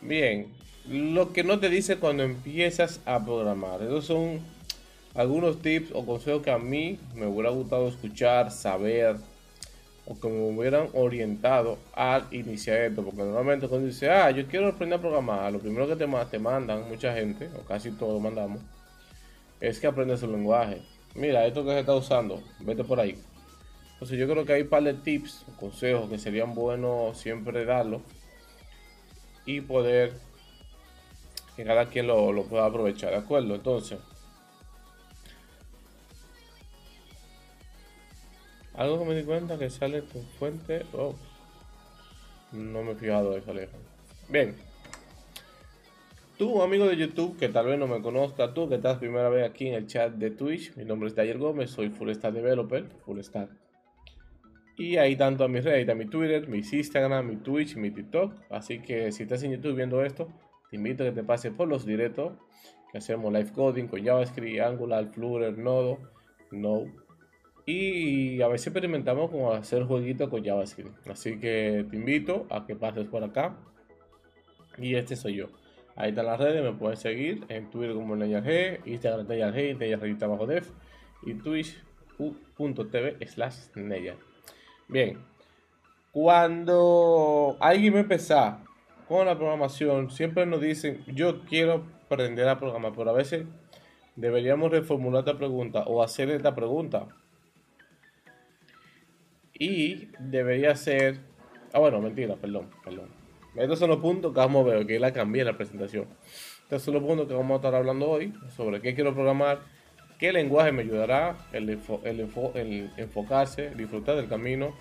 Bien, lo que no te dice cuando empiezas a programar. Esos son algunos tips o consejos que a mí me hubiera gustado escuchar, saber o que me hubieran orientado al iniciar esto. Porque normalmente cuando dice, ah, yo quiero aprender a programar, lo primero que te, mandan, mucha gente, o casi todos mandamos, es que aprendes el lenguaje. Mira, esto que se está usando, vete por ahí. Entonces yo creo que hay un par de tips, consejos que serían buenos siempre darlo y poder que cada quien lo pueda aprovechar, ¿de acuerdo? Entonces, algo que me di cuenta que sale tu fuente. Oh, no me he fijado eso, Bien. Tú, amigo de YouTube, que tal vez no me conozca, tú que estás primera vez aquí en el chat de Twitch, mi nombre es Daniel Gómez, soy Full Stack Developer, Full Stack y ahí tanto a mis redes, a mi Twitter, mi Instagram, mi Twitch, mi TikTok. Así que si estás en YouTube viendo esto, te invito a que te pases por los directos que hacemos live coding con JavaScript, Angular, Flutter, Nodo, Node. Y a veces experimentamos con hacer jueguitos con JavaScript. Así que te invito a que pases por acá. Y este soy yo. Ahí están las redes, me puedes seguir en Twitter como G, Instagram Neyar G, abajo Def y twitch.tv slash Neyar. Bien, cuando alguien va a con la programación, siempre nos dicen, yo quiero aprender a programar, pero a veces deberíamos reformular esta pregunta o hacer esta pregunta. Y debería ser... Ah, bueno, mentira, perdón, perdón. Estos son los puntos que vamos a ver, que la cambié la presentación. Estos son los puntos que vamos a estar hablando hoy, sobre qué quiero programar, qué lenguaje me ayudará, el, el, enfocarse, disfrutar del camino.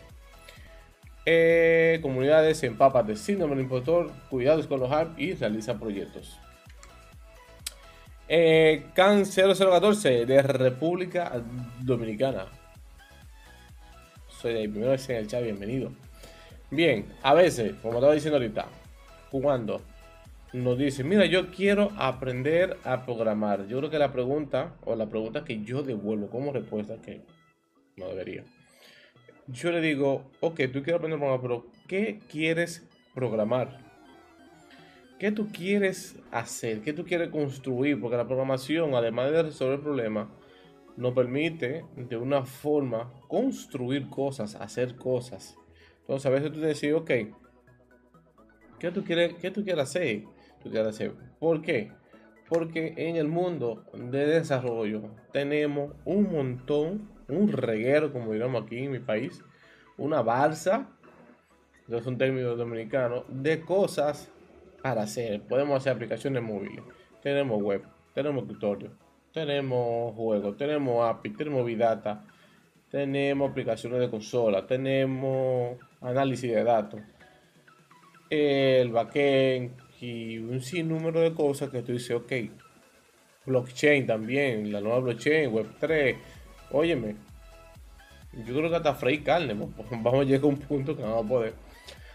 Eh, comunidades, empapas de síndrome del impostor, cuidados con los apps y realiza proyectos. Eh, CAN 0014 de República Dominicana. Soy de primero en el chat, bienvenido. Bien, a veces, como estaba diciendo ahorita, jugando nos dice, mira, yo quiero aprender a programar. Yo creo que la pregunta, o la pregunta que yo devuelvo como respuesta, que no debería. Yo le digo, ok, tú quieres aprender a programar, pero ¿qué quieres programar? ¿Qué tú quieres hacer? ¿Qué tú quieres construir? Porque la programación, además de resolver problemas, nos permite de una forma construir cosas, hacer cosas. Entonces a veces tú decides, ok, ¿qué tú quieres, qué tú quieres hacer? ¿Por qué? Porque en el mundo de desarrollo tenemos un montón, un reguero, como digamos aquí en mi país, una balsa, es un término dominicano, de cosas para hacer. Podemos hacer aplicaciones móviles, tenemos web, tenemos tutorial, tenemos juegos, tenemos API, tenemos Bidata, tenemos aplicaciones de consola, tenemos análisis de datos, el backend, y un sinnúmero de cosas que tú dices, ok, blockchain también, la nueva blockchain, Web3, óyeme, yo creo que hasta freír carne, vamos a llegar a un punto que no vamos a poder.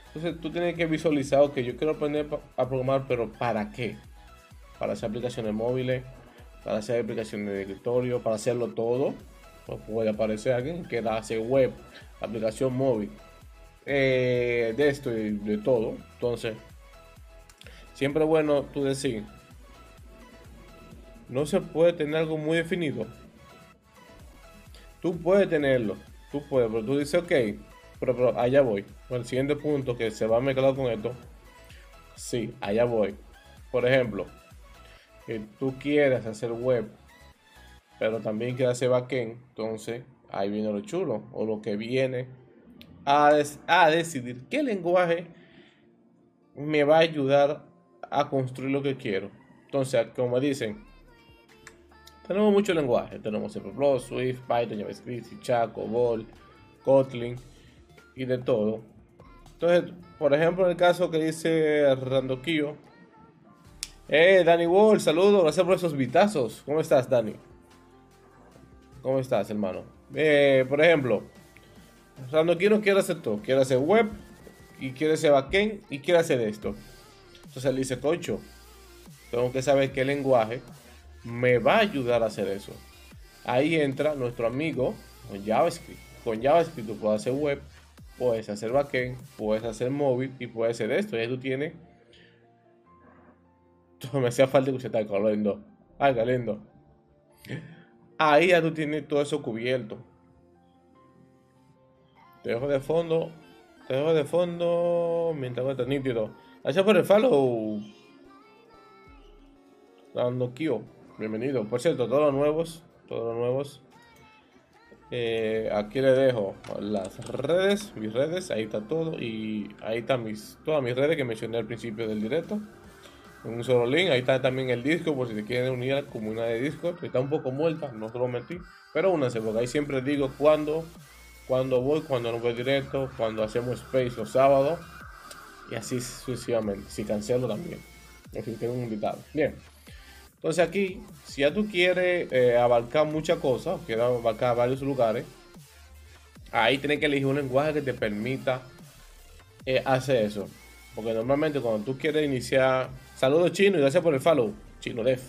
Entonces tú tienes que visualizar, ok, yo quiero aprender a programar, pero ¿para qué? Para hacer aplicaciones móviles, para hacer aplicaciones de escritorio, para hacerlo todo. Pues puede aparecer alguien que hace web, aplicación móvil, eh, de esto y de todo. Entonces, Siempre es bueno tú decir, no se puede tener algo muy definido. Tú puedes tenerlo, tú puedes, pero tú dices, ok, pero, allá voy. el siguiente punto que se va a mezclar con esto, sí, allá voy. Por ejemplo, que tú quieres hacer web, pero también quieres hacer backend, entonces ahí viene lo chulo, o lo que viene a, a decidir qué lenguaje me va a ayudar a construir lo que quiero. Entonces, como dicen, tenemos mucho lenguaje. Tenemos C++, Swift, Python, JavaScript, Chaco, Bol, Kotlin y de todo. Entonces, por ejemplo, en el caso que dice Randoquillo. Eh, Dani Wall, saludos, gracias por esos vitazos. ¿Cómo estás, Dani? ¿Cómo estás, hermano? Eh, por ejemplo, Randoquillo quiere hacer todo. Quiere hacer web, y quiere ser backend y quiere hacer esto. Entonces él dice, cocho, tengo que saber qué lenguaje me va a ayudar a hacer eso. Ahí entra nuestro amigo con JavaScript. Con JavaScript tú puedes hacer web, puedes hacer backend, puedes hacer móvil y puedes hacer esto. Y ahí tú tienes. Me hacía falta que usted está corriendo. Ay, lindo. Ahí ya tú tienes todo eso cubierto. Te dejo de fondo. Te dejo de fondo mientras está nítido. Gracias por el follow. Dando Kio. Bienvenido. Por cierto, todos los nuevos. Todos los nuevos. Eh, aquí le dejo las redes, mis redes, ahí está todo y ahí están mis, todas mis redes que mencioné al principio del directo. Un solo link, ahí está también el disco por si te quieren unir a la comunidad de Discord. Está un poco muerta, no se lo metí, pero únanse porque ahí siempre digo cuándo, cuando voy, cuando no voy directo, cuando hacemos space los sábados y así sucesivamente. Si cancelo también, en fin, tengo un invitado. Bien. Entonces aquí, si ya tú quieres eh, abarcar muchas cosas, quieres abarcar varios lugares, ahí tienes que elegir un lenguaje que te permita eh, hacer eso. Porque normalmente cuando tú quieres iniciar... Saludos chino y gracias por el follow, chino def.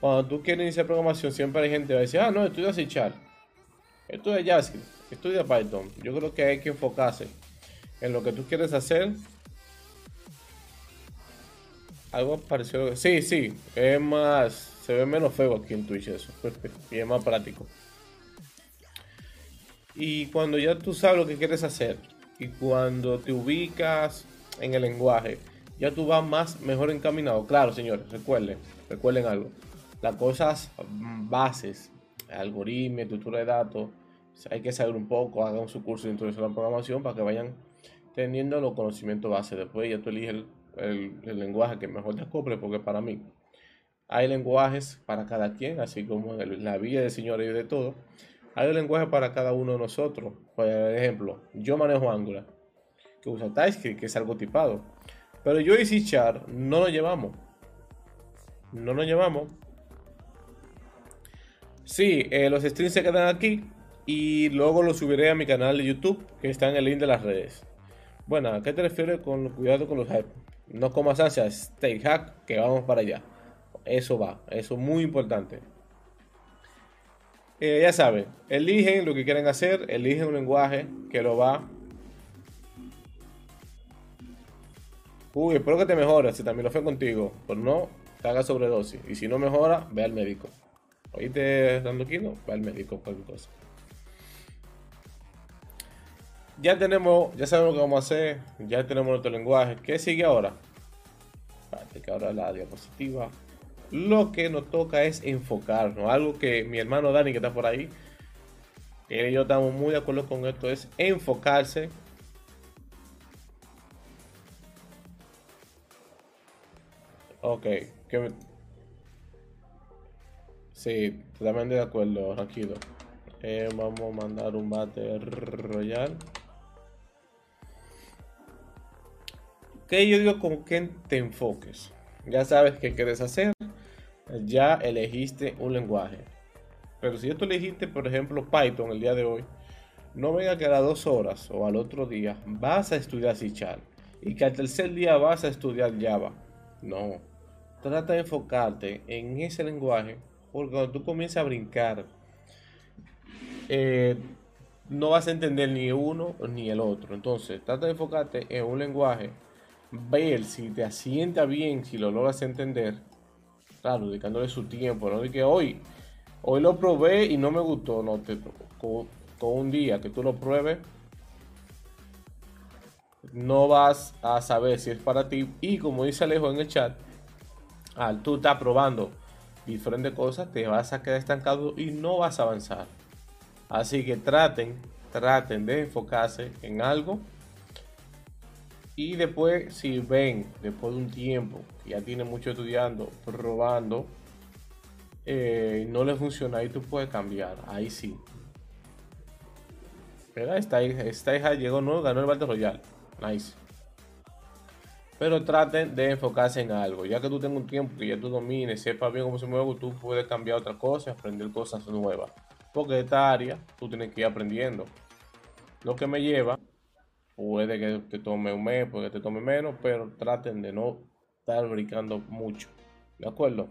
Cuando tú quieres iniciar programación, siempre hay gente que va a decir, ah, no, estudia C estudia JavaScript, estudia Python. Yo creo que hay que enfocarse en lo que tú quieres hacer algo parecido. Sí, sí. Es más. Se ve menos feo aquí en Twitch eso. y es más práctico. Y cuando ya tú sabes lo que quieres hacer. Y cuando te ubicas en el lenguaje. Ya tú vas más mejor encaminado. Claro, señores. Recuerden. Recuerden algo. Las cosas bases. Algoritmos, estructura de datos. Hay que saber un poco. Hagan su curso de introducción a la programación. Para que vayan teniendo los conocimientos base. Después ya tú eliges el el, lenguaje que mejor te acople, porque para mí hay lenguajes para cada quien, así como en la vida del Señor y de todo. Hay un lenguaje para cada uno de nosotros. Por ejemplo, yo manejo Angular, que usa TypeScript, que es algo tipado. Pero yo y C no lo llevamos. No lo llevamos. Sí, eh, los streams se quedan aquí y luego los subiré a mi canal de YouTube, que está en el link de las redes. Bueno, ¿a qué te refieres con cuidado con los hype? No comas ansias, stay hack, que vamos para allá. Eso va, eso es muy importante. Eh, ya saben, eligen lo que quieren hacer, eligen un lenguaje que lo va. Uy, espero que te mejores, si también lo fue contigo. Pero no, te haga sobredosis. Y si no mejora, ve al médico. Oíste dando quino, ve al médico, cualquier cosa ya tenemos, ya sabemos lo que vamos a hacer, ya tenemos nuestro lenguaje. ¿Qué sigue ahora? Espérate que ahora la diapositiva. Lo que nos toca es enfocarnos. Algo que mi hermano Dani, que está por ahí, él y yo estamos muy de acuerdo con esto, es enfocarse. Ok, que Sí, totalmente de acuerdo, tranquilo. Eh, vamos a mandar un bate royal. que yo digo con que te enfoques. Ya sabes qué quieres hacer, ya elegiste un lenguaje. Pero si tú elegiste, por ejemplo, Python el día de hoy, no venga que a las dos horas o al otro día vas a estudiar C y que al tercer día vas a estudiar Java. No. Trata de enfocarte en ese lenguaje porque cuando tú comienzas a brincar, eh, no vas a entender ni uno ni el otro. Entonces, trata de enfocarte en un lenguaje ver si te asienta bien, si lo logras entender, claro, dedicándole su tiempo, no de que hoy, hoy lo probé y no me gustó, no te con, con un día que tú lo pruebes, no vas a saber si es para ti. Y como dice Alejo en el chat, al tú estás probando diferentes cosas, te vas a quedar estancado y no vas a avanzar. Así que traten, traten de enfocarse en algo y después, si ven, después de un tiempo, ya tiene mucho estudiando, probando, eh, no le funciona, ahí tú puedes cambiar. Ahí sí. Hija, esta hija llegó nuevo, ganó el Battle Royale. Nice. Pero traten de enfocarse en algo. Ya que tú tengas un tiempo que ya tú domines, sepas bien cómo se mueve, tú puedes cambiar otra cosa, aprender cosas nuevas. Porque esta área tú tienes que ir aprendiendo. Lo que me lleva Puede que te tome un mes, puede que te tome menos, pero traten de no estar brincando mucho. ¿De acuerdo?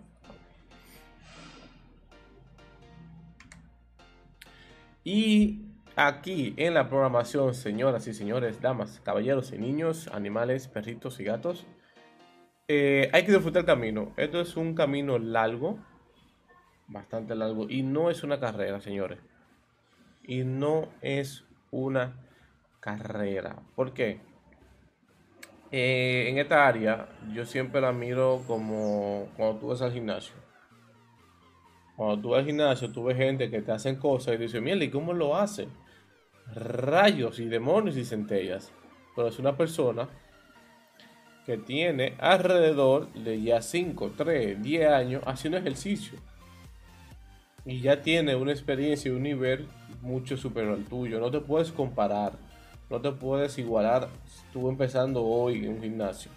Y aquí en la programación, señoras y señores, damas, caballeros y niños, animales, perritos y gatos, eh, hay que disfrutar el camino. Esto es un camino largo, bastante largo, y no es una carrera, señores. Y no es una carrera. ¿Por qué? Eh, en esta área yo siempre la miro como cuando tú vas al gimnasio. Cuando tú vas al gimnasio, tú ves gente que te hacen cosas y dices, mira, ¿y cómo lo hacen? Rayos y demonios y centellas. Pero es una persona que tiene alrededor de ya 5, 3, 10 años haciendo ejercicio. Y ya tiene una experiencia y un nivel mucho superior al tuyo. No te puedes comparar. No te puedes igualar. Estuvo empezando hoy en un gimnasio.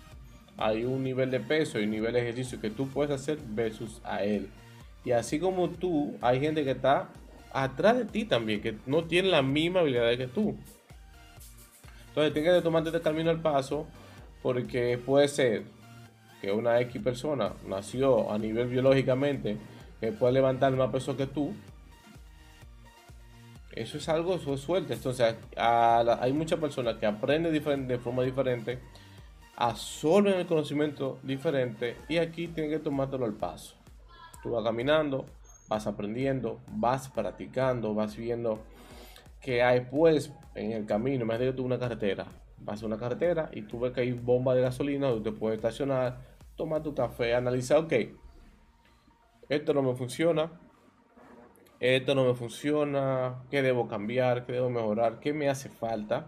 Hay un nivel de peso y nivel de ejercicio que tú puedes hacer versus a él. Y así como tú, hay gente que está atrás de ti también, que no tiene la misma habilidad que tú. Entonces tienes que tomarte este camino al paso, porque puede ser que una X persona nació a nivel biológicamente, que puede levantar más peso que tú. Eso es algo, eso es suerte. Entonces hay muchas personas que aprenden de forma diferente, absorben el conocimiento diferente y aquí tienen que tomártelo al paso. Tú vas caminando, vas aprendiendo, vas practicando, vas viendo que hay pues en el camino, me que tú una carretera, vas a una carretera y tú ves que hay bomba de gasolina donde te puedes estacionar, tomar tu café, analizar, ok, esto no me funciona, esto no me funciona, qué debo cambiar, qué debo mejorar, qué me hace falta.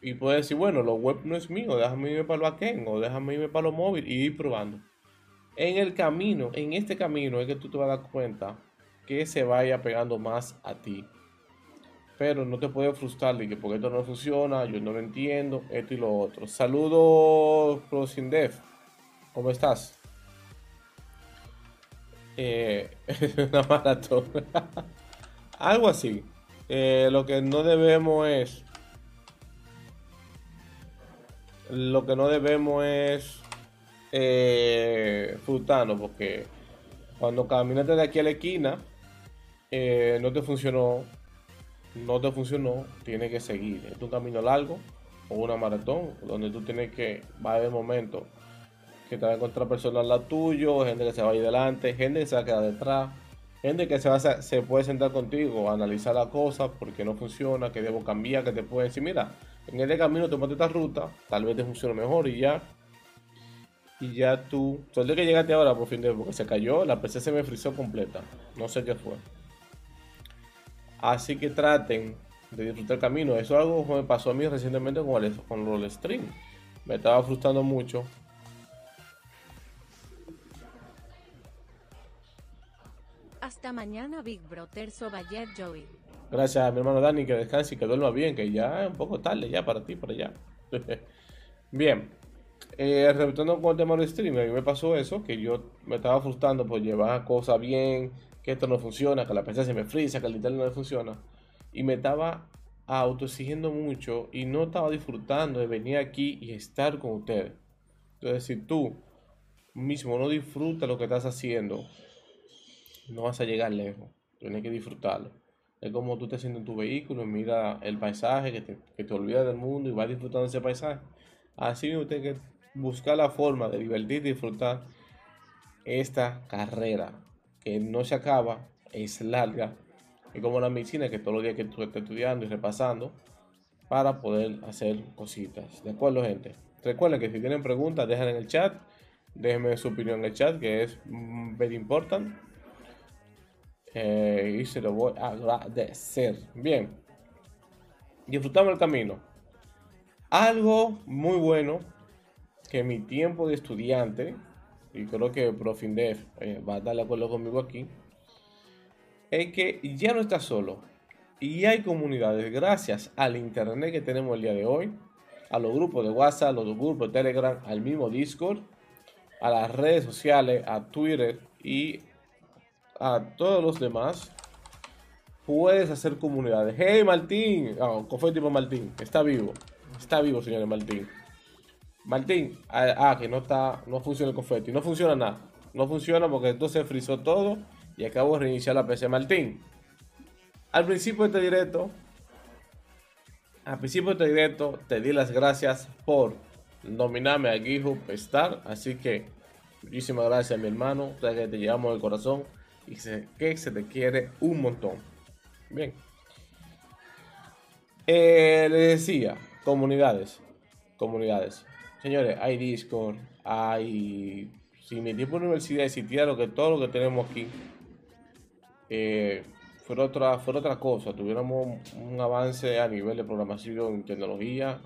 Y puedes decir, bueno, lo web no es mío, déjame irme para lo backend o déjame irme para lo móvil y ir probando. En el camino, en este camino es que tú te vas a dar cuenta que se vaya pegando más a ti. Pero no te puedes frustrar de que porque esto no funciona, yo no lo entiendo, esto y lo otro. Saludos, ProSindef. ¿Cómo estás? Eh, una maratón. Algo así. Eh, lo que no debemos es. Lo que no debemos es eh, porque cuando caminaste de aquí a la esquina, eh, no te funcionó, no te funcionó, tienes que seguir. Es un camino largo o una maratón, donde tú tienes que, va a haber momentos que te va a encontrar personas al lado tuyo, gente que se va a delante, gente que se va a quedar detrás, gente que se, va a, se puede sentar contigo, analizar las cosas, porque no funciona, que debo cambiar, que te puede decir, mira, en este camino te esta ruta, tal vez te funcione mejor y ya y ya tú, suerte que llegaste ahora por fin de porque se cayó, la PC se me frizó completa, no sé qué fue. Así que traten de disfrutar el camino. Eso es algo que me pasó a mí recientemente con el, con el stream. Me estaba frustrando mucho. Hasta mañana, Big Brother Sobayer Joey. Gracias a mi hermano Dani, que descanse y que duerma bien, que ya es un poco tarde ya para ti, por allá. bien, eh, con el tema del stream, a mí me pasó eso, que yo me estaba frustrando por llevar cosas bien, que esto no funciona, que la PC se me frisa, que el internet no funciona. Y me estaba autoexigiendo mucho y no estaba disfrutando de venir aquí y estar con ustedes. Entonces, si tú mismo no disfrutas lo que estás haciendo, no vas a llegar lejos. Tienes que disfrutarlo. Es como tú te sientes en tu vehículo, mira el paisaje, que te, que te olvidas del mundo y vas disfrutando ese paisaje. Así usted que buscar la forma de divertir y disfrutar esta carrera que no se acaba, es larga, y como la medicina que todos los días que tú estás estudiando y repasando para poder hacer cositas. ¿De acuerdo, gente? Recuerden que si tienen preguntas, dejen en el chat. Déjenme su opinión en el chat, que es muy importante. Eh, y se lo voy a agradecer. Bien. Disfrutamos el camino. Algo muy bueno que mi tiempo de estudiante, y creo que Profindef eh, va a estar de acuerdo conmigo aquí, es que ya no está solo. Y hay comunidades, gracias al internet que tenemos el día de hoy, a los grupos de WhatsApp, a los grupos de Telegram, al mismo Discord, a las redes sociales, a Twitter y a todos los demás, puedes hacer comunidades. Hey Martín, oh, tipo Martín, está vivo. Está vivo, señores, Martín. Martín, ah, ah, que no está, no funciona el confeti, no funciona nada. No funciona porque entonces frizó todo y acabo de reiniciar la PC. Martín, al principio de este directo, al principio de este directo te di las gracias por nominarme a GitHub Star, así que muchísimas gracias mi hermano, ya que te llevamos el corazón y sé que se te quiere un montón. Bien. Eh, le decía, comunidades, comunidades. Señores, hay Discord, hay... Si mi tiempo de universidad existía lo que todo lo que tenemos aquí, eh, fue otra, fue otra cosa. Tuviéramos un avance a nivel de programación tecnología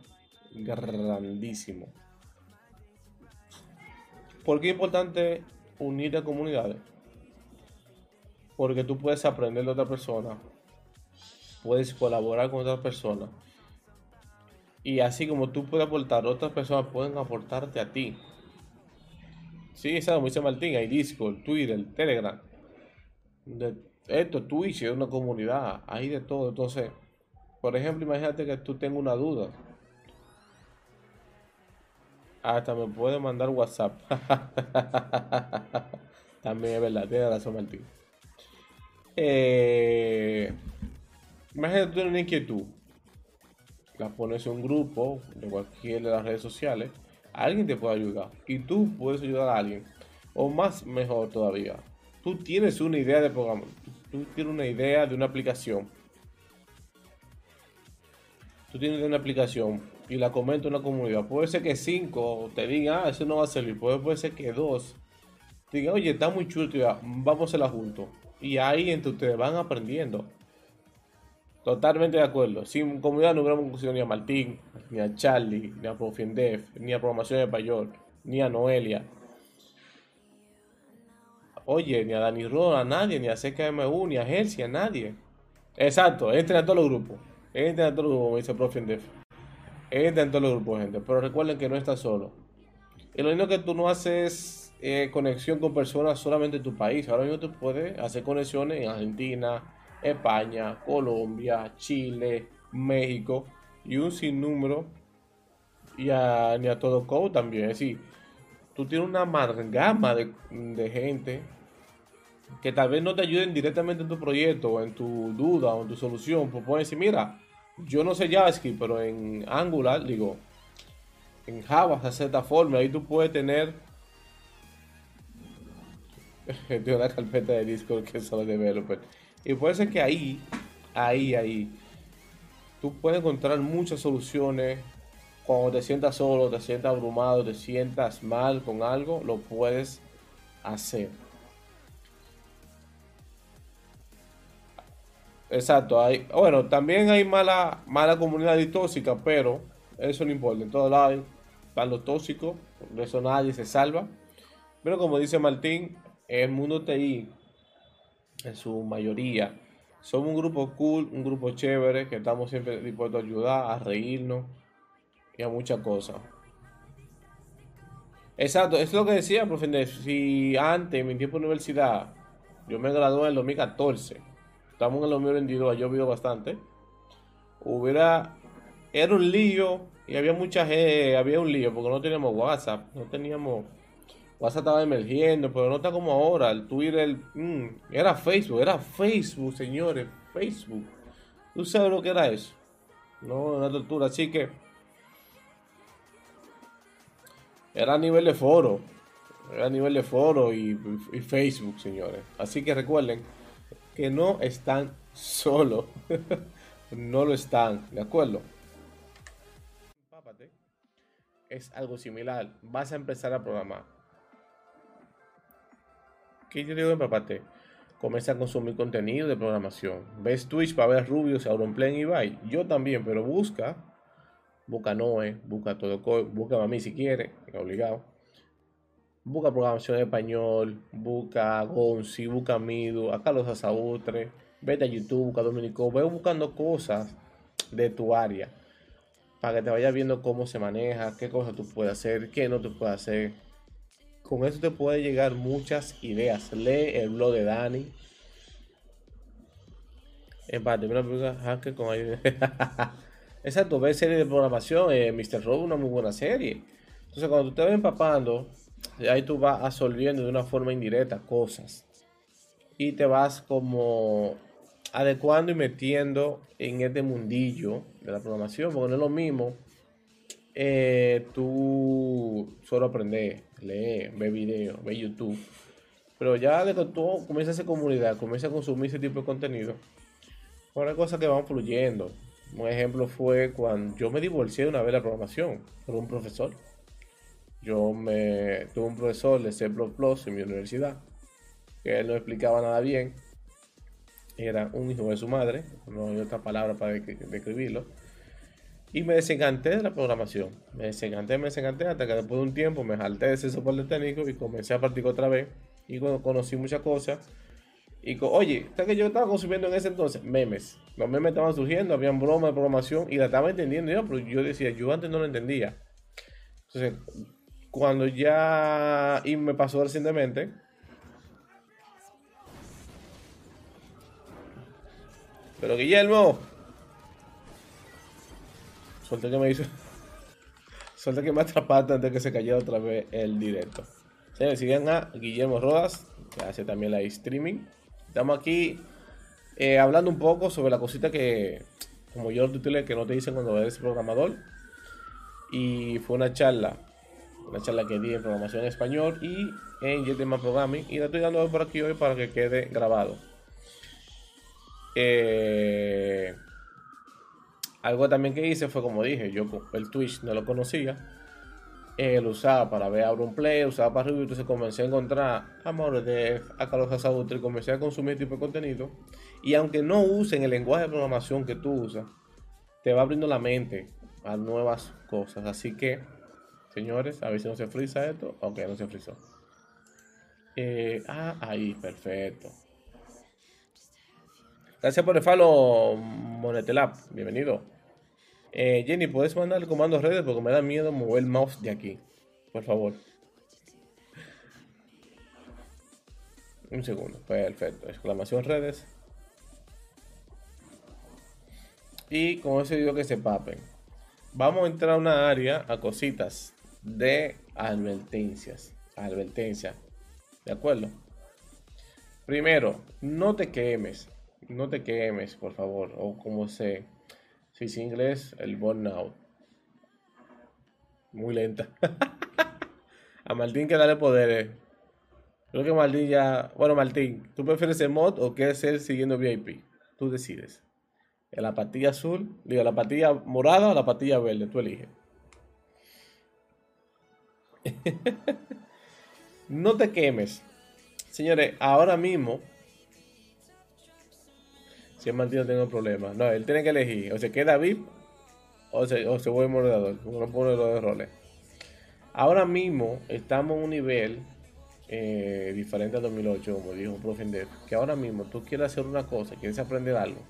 grandísimo. ¿Por qué es importante unir a comunidades? Porque tú puedes aprender de otra persona, puedes colaborar con otra persona. Y así como tú puedes aportar, otras personas pueden aportarte a ti. Sí, es como dice Martín, hay Discord, Twitter, Telegram. De esto, Twitch es una comunidad, hay de todo. Entonces, por ejemplo, imagínate que tú tengas una duda. Hasta me puede mandar WhatsApp. También es verdad, tiene razón Martín. Eh, imagínate una inquietud. La pones en un grupo de cualquier de las redes sociales. Alguien te puede ayudar. Y tú puedes ayudar a alguien. O más mejor todavía. Tú tienes una idea de programa. Tú tienes una idea de una aplicación. Tú tienes una aplicación y la comento en la comunidad. Puede ser que cinco te digan, ah, eso no va a servir. Puede, puede ser que dos digan, oye, está muy chulo, vamos a hacerla juntos. Y ahí entre ustedes van aprendiendo. Totalmente de acuerdo. Sin comunidad no hubiéramos conocido ni a Martín, ni a Charlie, ni a Profiendef, ni a Programación de Payor, ni a Noelia. Oye, ni a Dani Ron, a nadie, ni a CKMU, ni a Hersi, a nadie. Exacto, entren a todos los grupos. Entren a todos los grupos, como dice Profiendef. Entren a todos los grupos, gente. Pero recuerden que no estás solo. Y lo único que tú no haces eh, conexión con personas solamente en tu país. Ahora mismo tú puedes hacer conexiones en Argentina, España, Colombia, Chile, México y un sinnúmero y a, ni a todo code también. Es decir, tú tienes una amalgama de, de, gente que tal vez no te ayuden directamente en tu proyecto en tu duda o en tu solución. Pues puedes decir, mira, yo no sé JavaScript, pero en Angular, digo, en Java de cierta forma, ahí tú puedes tener de una carpeta de Discord que es solo developer. Y puede ser que ahí, ahí, ahí, tú puedes encontrar muchas soluciones. Cuando te sientas solo, te sientas abrumado, te sientas mal con algo, lo puedes hacer. Exacto, hay, bueno, también hay mala, mala comunidad y tóxica, pero eso no importa. En todos lados están los tóxicos, por eso nadie se salva. Pero como dice Martín, el mundo TI en su mayoría. Somos un grupo cool, un grupo chévere, que estamos siempre dispuestos a ayudar, a reírnos y a muchas cosas. Exacto, es lo que decía, profe. Si antes, en mi tiempo de universidad, yo me gradué en el 2014, estamos en el 2022, ha llovido bastante, hubiera, era un lío y había mucha gente, había un lío porque no teníamos WhatsApp, no teníamos WhatsApp estaba emergiendo, pero no está como ahora. El Twitter, mm, era Facebook, era Facebook, señores, Facebook. ¿Tú sabes lo que era eso? No, una tortura. Así que era a nivel de foro, era a nivel de foro y, y Facebook, señores. Así que recuerden que no están solos, no lo están, ¿de acuerdo? Es algo similar. Vas a empezar a programar ¿Qué yo digo empapate? Comienza a consumir contenido de programación. Ves Twitch para ver Rubius, Auronplay y Bye. Yo también, pero busca. Busca Noe, busca todo, busca a mí si quiere, obligado. Busca programación en español, busca Gonzi, busca Midu, a Carlos Asabutre, vete a YouTube, busca Dominico, ve buscando cosas de tu área para que te vayas viendo cómo se maneja, qué cosas tú puedes hacer, qué no tú puedes hacer con eso te puede llegar muchas ideas. Lee el blog de Dani. Empate, una película hacker con Exacto, ver series de programación, eh, Mr. Robot una muy buena serie. Entonces cuando tú te vas empapando, ahí tú vas absorbiendo de una forma indirecta cosas. Y te vas como adecuando y metiendo en este mundillo de la programación, porque no es lo mismo eh, tú solo aprendes, leer, ver videos, ver YouTube. Pero ya de que tú comienzas a hacer comunidad, comienzas a consumir ese tipo de contenido, una cosa que van fluyendo. Un ejemplo fue cuando yo me divorcié una vez de la programación por un profesor. Yo me tuve un profesor de C++ en mi universidad, que él no explicaba nada bien. Era un hijo de su madre, no hay otra palabra para describirlo. Y me desencanté de la programación. Me desencanté, me desencanté hasta que después de un tiempo me jalté de ese soporte técnico y comencé a practicar otra vez. Y conocí muchas cosas. Y oye, ¿sabes que yo estaba consumiendo en ese entonces? Memes. Los memes estaban surgiendo, habían bromas de programación y la estaba entendiendo yo, pero yo decía, yo antes no lo entendía. Entonces, cuando ya y me pasó recientemente, pero Guillermo, Suerte que me hizo. Suerte que me atrapaste antes de que se cayera otra vez el directo. Señores, sigan a Guillermo Rodas, que hace también la streaming. Estamos aquí eh, hablando un poco sobre la cosita que, como yo titulé, que no te dicen cuando eres programador. Y fue una charla, una charla que di en programación en español y en Jetman Programming. Y la estoy dando por aquí hoy para que quede grabado. Eh, algo también que hice fue como dije, yo el Twitch no lo conocía. Eh, lo usaba para ver Play, usaba para review, entonces comencé a encontrar amores de a Carlos y comencé a consumir tipo de contenido. Y aunque no usen el lenguaje de programación que tú usas, te va abriendo la mente a nuevas cosas. Así que, señores, a ver si no se frisa esto. Ok, no se frizó. Eh, ah, ahí, perfecto. Gracias por el follow, Monetelab. Bienvenido. Eh, Jenny, ¿puedes mandar el comando redes? Porque me da miedo mover el mouse de aquí. Por favor. Un segundo. Perfecto. Exclamación redes. Y con eso digo que se papen. Vamos a entrar a una área a cositas de advertencias. Advertencia. ¿De acuerdo? Primero, no te quemes. No te quemes, por favor. O como se si es inglés, el burnout. Muy lenta. a Martín que darle poderes. Creo que Martín ya. Bueno, Martín, ¿tú prefieres el mod o quieres ser siguiendo VIP? Tú decides. la patilla azul, digo, la patilla morada o la patilla verde, tú eliges. no te quemes. Señores, ahora mismo si es Martín no tengo problema. No, él tiene que elegir. O se queda VIP o se, o se vuelve moderador. Uno pone los de roles. Ahora mismo estamos en un nivel eh, diferente al 2008, como dijo un profe que ahora mismo tú quieres hacer una cosa, quieres aprender algo.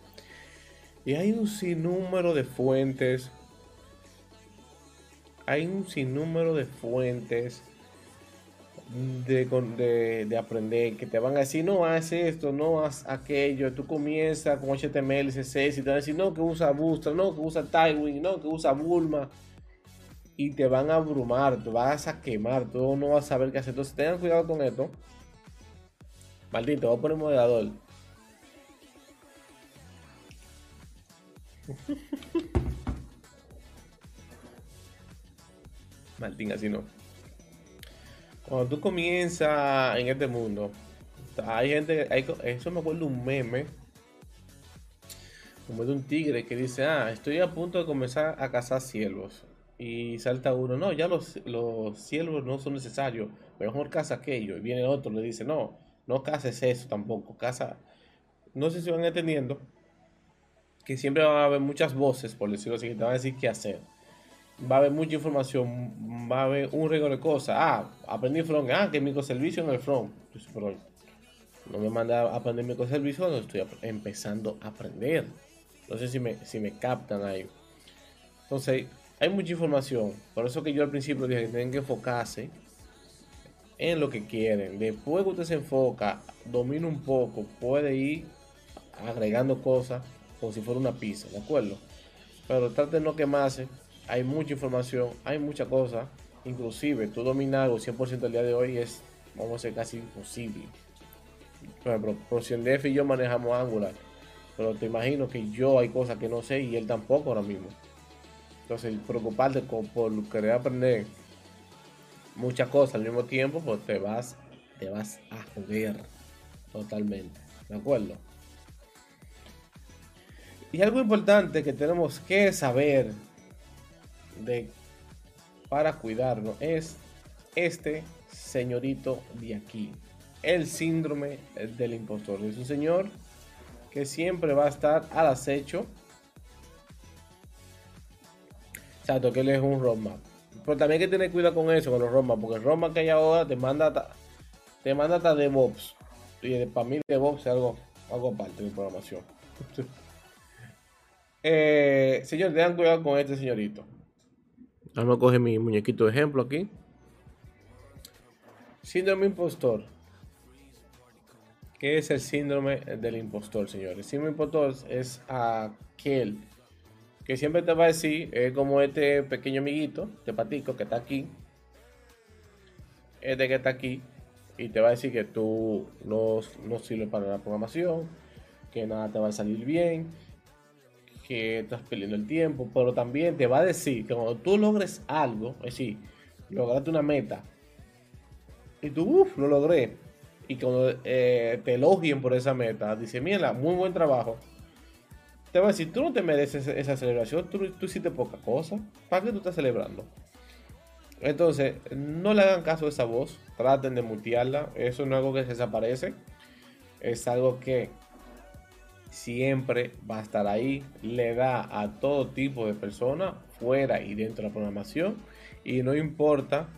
Y hay un sinnúmero de fuentes. Hay un sinnúmero de fuentes de, de, aprender, que te van a decir, no, haz esto, no, haz aquello. Tú comienzas con HTML, CSS y te van a decir, no, que usa Bootstrap, no, que usa Tailwind, no, que usa Bulma. Y te van a abrumar, te vas a quemar, tú no vas a saber qué hacer. Entonces tengan cuidado con esto. Maldito, voy a poner moderador. Martín, así no. Cuando tú comienzas en este mundo, hay gente, eso me acuerdo un meme, como de un tigre que dice, ah, estoy a punto de comenzar a cazar ciervos. Y salta uno, no, ya los, los ciervos no son necesarios, mejor caza aquello. Y viene otro, le dice, no, no caces eso tampoco, caza. No sé si van entendiendo que siempre va a haber muchas voces, por decirlo así, que te van a decir qué hacer va a haber mucha información, va a haber un regalo de cosas. Ah, aprendí front, ah, que microservicio en el front. Pero no me manda a aprender microservicio, no estoy empezando a aprender. No sé si me, si me captan ahí. Entonces, hay mucha información. Por eso que yo al principio dije que tienen que enfocarse en lo que quieren. Después que usted se enfoca, domina un poco, puede ir agregando cosas como si fuera una pizza, ¿de acuerdo? Pero trate de no quemarse. Hay mucha información, hay mucha cosa. Inclusive, tú dominar algo 100% el día de hoy es, vamos a ser casi imposible. Por ejemplo, Def y yo manejamos Angular. Pero te imagino que yo hay cosas que no sé y él tampoco ahora mismo. Entonces, preocuparte por querer aprender muchas cosas al mismo tiempo, pues te vas, te vas a joder totalmente. ¿De acuerdo? Y algo importante que tenemos que saber de para cuidarnos es este señorito de aquí. El síndrome del impostor. Es un señor que siempre va a estar al acecho. Exacto, que él es un roadmap. Pero también hay que tener cuidado con eso, con los roadmap, porque el roadmap que hay ahora te manda te manda hasta DevOps. Y para mí DevOps es algo, algo aparte de programación. Eh, señor, tengan cuidado con este señorito. Vamos a coger mi muñequito de ejemplo aquí. Síndrome impostor. ¿Qué es el síndrome del impostor, señores? Síndrome impostor es aquel que siempre te va a decir, es como este pequeño amiguito de patico que está aquí. Este que está aquí. Y te va a decir que tú no, no sirves para la programación, que nada te va a salir bien, que estás perdiendo el tiempo, pero también te va a decir que cuando tú logres algo, es decir, lograste una meta, y tú, uff, lo logré, y cuando eh, te elogien por esa meta, dice, mira, muy buen trabajo, te va a decir, tú no te mereces esa celebración, tú, tú hiciste poca cosa, ¿para qué tú estás celebrando? Entonces, no le hagan caso a esa voz, traten de mutearla, eso no es algo que desaparece, es algo que siempre va a estar ahí, le da a todo tipo de personas, fuera y dentro de la programación, y no importa,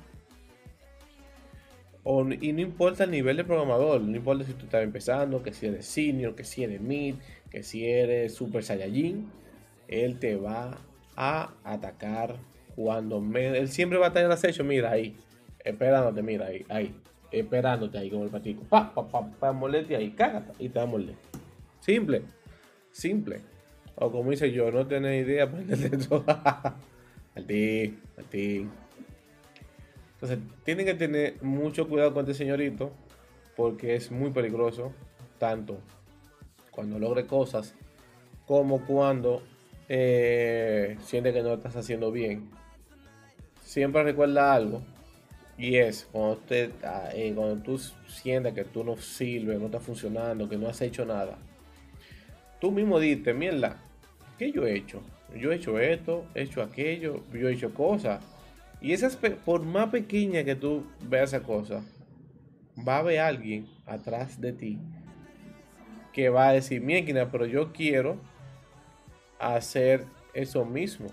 y no importa el nivel de programador, no importa si tú estás empezando, que si eres senior, que si eres mid, que si eres super saiyajin, él te va a atacar cuando él siempre va a en acecho, mira ahí, esperándote, mira ahí, ahí, esperándote ahí como el patico, pa, pa, pa, pa, moleste ahí, cágate y te va a. Simple. Simple. O como dice yo, no tener idea, aprender todo. al ti, al ti. Entonces, tienen que tener mucho cuidado con este señorito, porque es muy peligroso, tanto cuando logre cosas, como cuando eh, siente que no lo estás haciendo bien. Siempre recuerda algo, y es cuando, ah, eh, cuando tú sientes que tú no sirves, no está funcionando, que no has hecho nada tú mismo dices, mierda, ¿qué yo he hecho? Yo he hecho esto, he hecho aquello, yo he hecho cosas. Y esas, por más pequeña que tú veas esa cosa, va a haber alguien atrás de ti que va a decir, mierda, pero yo quiero hacer eso mismo.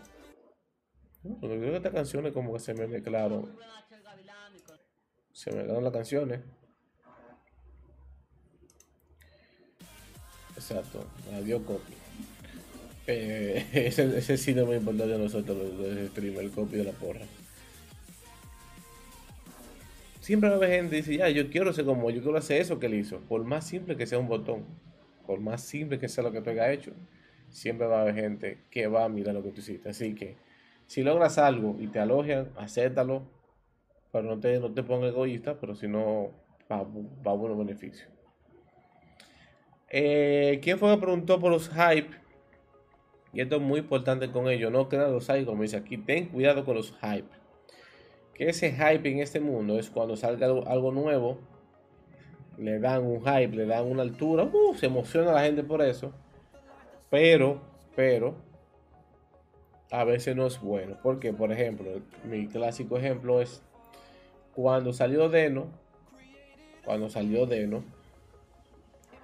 creo que esta canción es como que se me mezclaron. Se me mezclaron las canciones. Exacto, dio copia. Eh, ese, ese sí no me importa de nosotros, los streamers, el copy de la porra. Siempre va a haber gente que dice, ya, yo quiero ser como, yo quiero hacer eso que él hizo. Por más simple que sea un botón, por más simple que sea lo que tú hayas hecho, siempre va a haber gente que va a mirar lo que tú hiciste. Así que, si logras algo y te alojan, acéptalo, pero no te, no te pongas egoísta, pero si no, va, va a buenos beneficios. Eh, ¿Quién fue que preguntó por los hype? Y esto es muy importante con ellos. No crean los hype, como dice aquí. Ten cuidado con los hype. Que ese hype en este mundo es cuando salga algo, nuevo. Le dan un hype, le dan una altura. Uh, se emociona la gente por eso. Pero, pero, a veces no es bueno. Porque, por ejemplo, mi clásico ejemplo es cuando salió Deno. Cuando salió Deno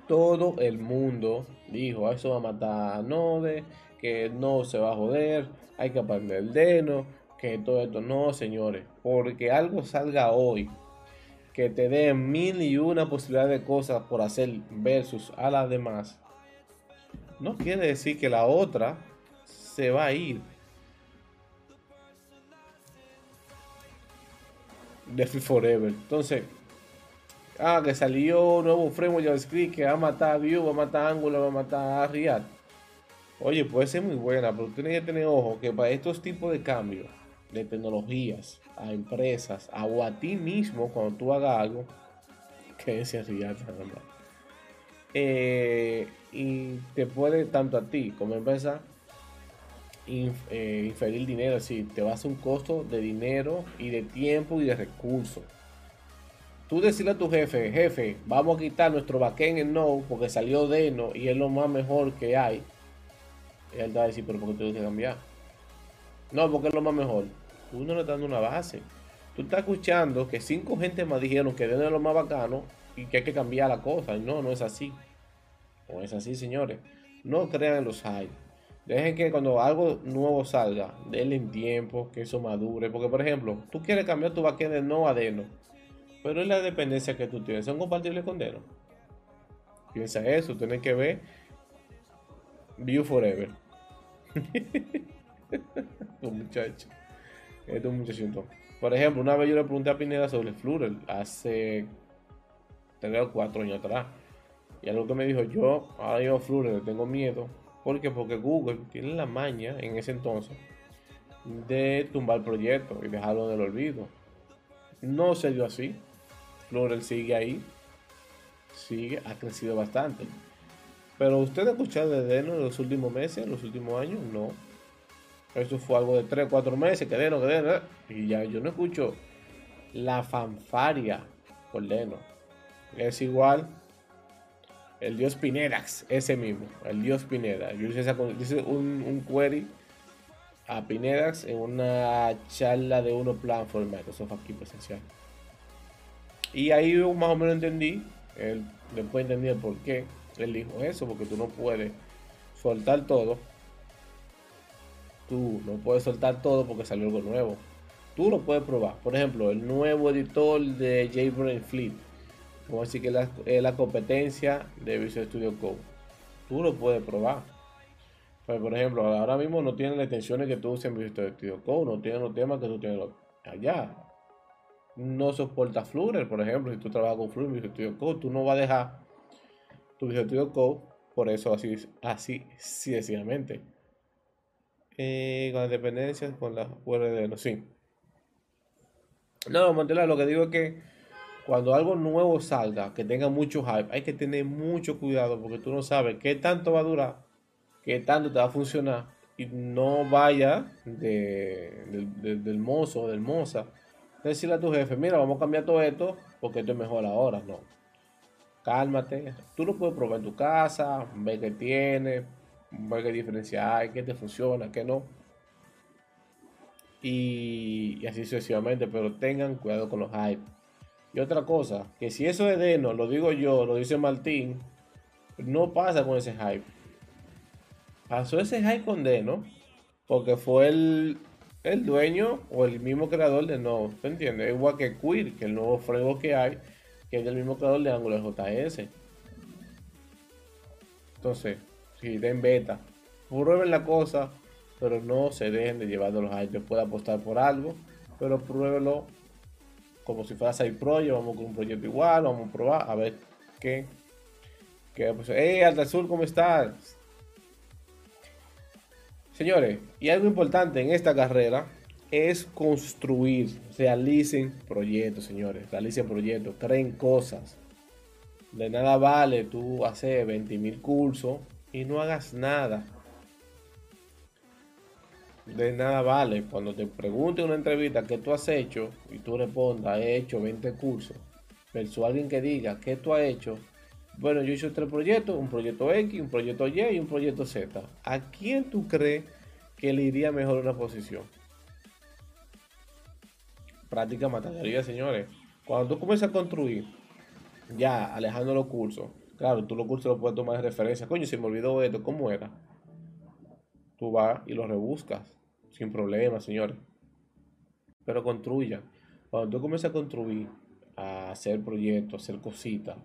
todo el mundo dijo, eso va a matar a Node, que no se va a joder, hay que aprender el deno, que todo esto no, señores, porque algo salga hoy que te dé mil y una posibilidad de cosas por hacer versus a las demás, no quiere decir que la otra se va a ir. De Forever. Entonces, Ah, que salió nuevo framework JavaScript que va a matar a Vue, va a matar a Angular, va a matar a React. Oye, puede ser muy buena, pero tienes que tener ojo que para estos tipos de cambios de tecnologías a empresas o a ti mismo cuando tú hagas algo, que es real, eh, y te puede tanto a ti como empresa eh, inferir dinero, decir, te vas a un costo de dinero y de tiempo y de recursos. Tú decirle a tu jefe, jefe, vamos a quitar nuestro backend en no porque salió Deno y es lo más mejor que hay. Y él te va a decir, pero ¿por qué tengo que cambiar? No, porque es lo más mejor. Tú no le estás dando una base. Tú estás escuchando que cinco gente más dijeron que Deno es lo más bacano y que hay que cambiar la cosa. Y no, no es así. No es así, señores. No crean en los hype. Dejen que cuando algo nuevo salga, denle tiempo, que eso madure. Porque, por ejemplo, tú quieres cambiar tu backend de no a Deno. Pero es la dependencia que tú tienes. ¿Son compatibles con Deno? Piensa eso. Tienes que ver View Forever. un muchacho. Este es un muchachito. Por ejemplo, una vez yo le pregunté a Pineda sobre Flutter hace 3 o 4 años atrás. Y algo que me dijo, yo ahora yo Flutter le tengo miedo. ¿Por qué? Porque Google tiene la maña en ese entonces de tumbar el proyecto y dejarlo en el olvido. No se dio así. Flutter sigue ahí. Sigue, ha crecido bastante. Pero usted ha escuchado de Deno en los últimos meses, en los últimos años, no. Eso fue algo de 3, 4 meses, que Deno, que Deno. Y ya yo no escucho la fanfaria por Deno. Es igual el dios Pinedax, ese mismo, el dios Pineda. Yo hice, un, query a Pinedax en una charla de uno plan for Microsoft aquí presencial. Y ahí más o menos entendí, después entendí el por qué él dijo eso, porque tú no puedes soltar todo. Tú no puedes soltar todo porque salió algo nuevo. Tú lo puedes probar. Por ejemplo, el nuevo editor de JBrain Fleet Vamos a decir que es la, competencia de Visual Studio Code. Tú lo puedes probar. Pues, por ejemplo, ahora mismo no tiene las extensiones que tú usas en Visual Studio Code, no tiene los temas que tú tienes allá. No soporta Flutter, por ejemplo, si tú trabajas con Flutter Visual Studio Code, tú no vas a dejar tu Visual Studio Code por eso así, así, sencillamente. Eh, con las dependencias, con la URL, no, sí. No, Montela, lo que digo es que cuando algo nuevo salga, que tenga mucho hype, hay que tener mucho cuidado porque tú no sabes qué tanto va a durar, qué tanto te va a funcionar y no vaya del mozo o del moza. Decirle a tu jefe, mira, vamos a cambiar todo esto porque esto es mejor ahora. No. Cálmate. Tú lo puedes probar en tu casa, ver qué tiene, ver qué diferencia hay, qué te funciona, qué no. Y, así sucesivamente, pero tengan cuidado con los hype. Y otra cosa, que si eso es Deno, lo digo yo, lo dice Martín, no pasa con ese hype. Pasó ese hype con Deno, porque fue el, dueño o el mismo creador de No. ¿Te entiendes? Igual que Queer, que el nuevo framework que hay, que es del mismo creador de Angular JS. Entonces, si den beta, prueben la cosa, pero no se dejen de llevar de los hype. Yo puedo apostar por algo, pero pruébenlo como si fuera Side Project, vamos con un proyecto igual, vamos a probar a ver qué. qué pues, hey, Alta Sur, ¿cómo estás? Señores, y algo importante en esta carrera es construir, realicen proyectos, señores, realicen proyectos, creen cosas. De nada vale tú hacer 20.000 cursos y no hagas nada de nada vale cuando te pregunte una entrevista qué tú has hecho y tú respondas, he hecho 20 cursos, versus alguien que diga qué tú has hecho. Bueno, yo hecho tres proyectos, un proyecto X, un proyecto Y y un proyecto Z. ¿A quién tú crees que le iría mejor una posición? Práctica materia, señores. Cuando tú comienzas a construir, ya alejando los cursos, claro, tú los cursos los puedes tomar de referencia. Coño, se me olvidó esto, ¿cómo era? Tú vas y lo rebuscas sin problema, señores. Pero construya. Cuando tú comienzas a construir, a hacer proyectos, a hacer cositas,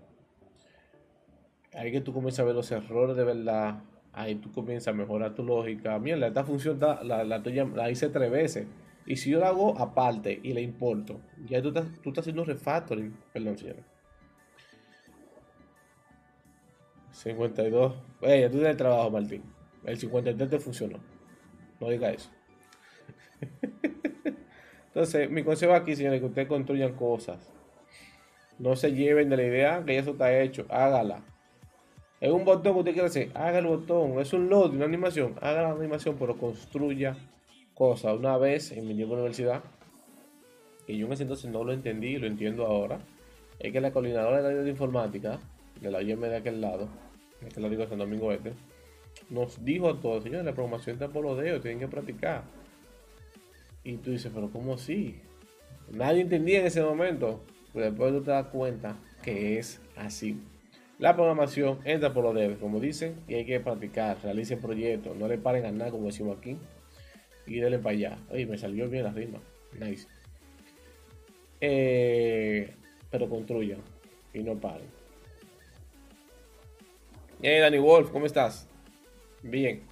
ahí que tú comienzas a ver los errores de verdad, ahí tú comienzas a mejorar tu lógica. Mira, esta función la, hice tres veces. Y si yo la hago aparte y la importo, ya tú estás, tú estás haciendo refactoring. Perdón, señores. 52. Hey, tú tienes trabajo, Martín. El 53 te funcionó. No diga eso. Entonces, mi consejo aquí, señores, que ustedes construyan cosas. No se lleven de la idea que eso está hecho. Hágala. Es un botón que usted quiere hacer. Haga el botón. Es un load, una animación. Haga la animación, pero construya cosas. Una vez en mi universidad, y yo en ese entonces no lo entendí y lo entiendo ahora, es que la coordinadora de la de informática, de la IEM de aquel lado, de aquel lado de San Domingo Este, nos dijo a todos, señores, la programación está por los dedos, tienen que practicar. Y tú dices, pero ¿cómo así? Nadie entendía en ese momento. Pero después tú te das cuenta que es así. La programación entra por los dedos, como dicen, y hay que practicar, realicen proyectos, no le paren a nada, como decimos aquí, y denle para allá. Oye, me salió bien la rima. Nice. Eh, pero construyan y no paren. Hey, Danny Wolf, ¿cómo estás? Bien.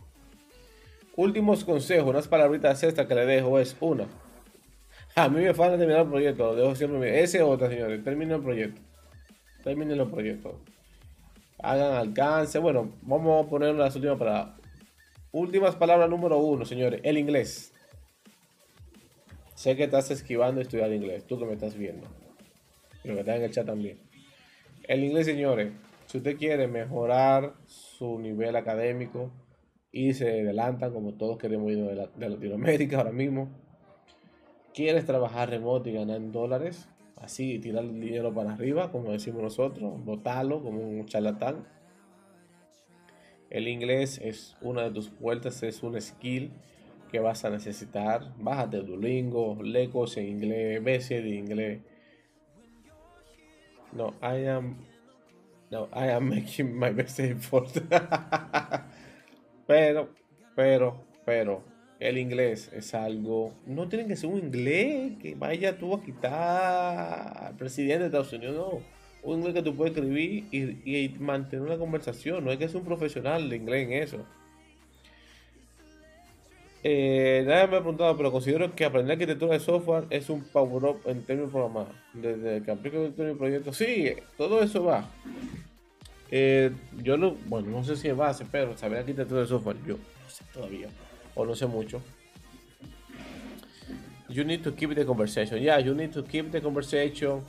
Últimos consejos, unas palabritas estas que le dejo es una. A mí me falta terminar el proyecto, lo dejo siempre. Ese otra, señores, terminen el proyecto. Terminen los proyectos. Hagan alcance. Bueno, vamos a poner las últimas palabras. Últimas palabras número uno, señores. El inglés. Sé que estás esquivando estudiar inglés, tú que me estás viendo. Y lo que está en el chat también. El inglés, señores, si usted quiere mejorar su nivel académico y se adelantan como todos queremos ir de, de Latinoamérica ahora mismo, quieres trabajar remoto y ganar en dólares, así tirar el dinero para arriba, como decimos nosotros, botarlo como un charlatán. El inglés es una de tus puertas, es un skill que vas a necesitar. Bájate Duolingo, Lecos en inglés, BC de inglés. No, I am. No, I am making my best effort. pero, pero, pero, el inglés es algo. No tiene que ser un inglés que vaya tú a quitar al presidente de Estados Unidos, no. Un inglés que tú puedes escribir y, mantener una conversación. No hay que ser un profesional de inglés en eso. Eh, nadie me ha preguntado, pero considero que aprender arquitectura de software es un power up en términos de programar. Desde que aplico el proyecto, sí, todo eso va. Eh, yo no, bueno, no sé si es base, pero saber arquitectura de software, yo no sé todavía, o no sé mucho. You need to keep the conversation. Yeah, you need to keep the conversation.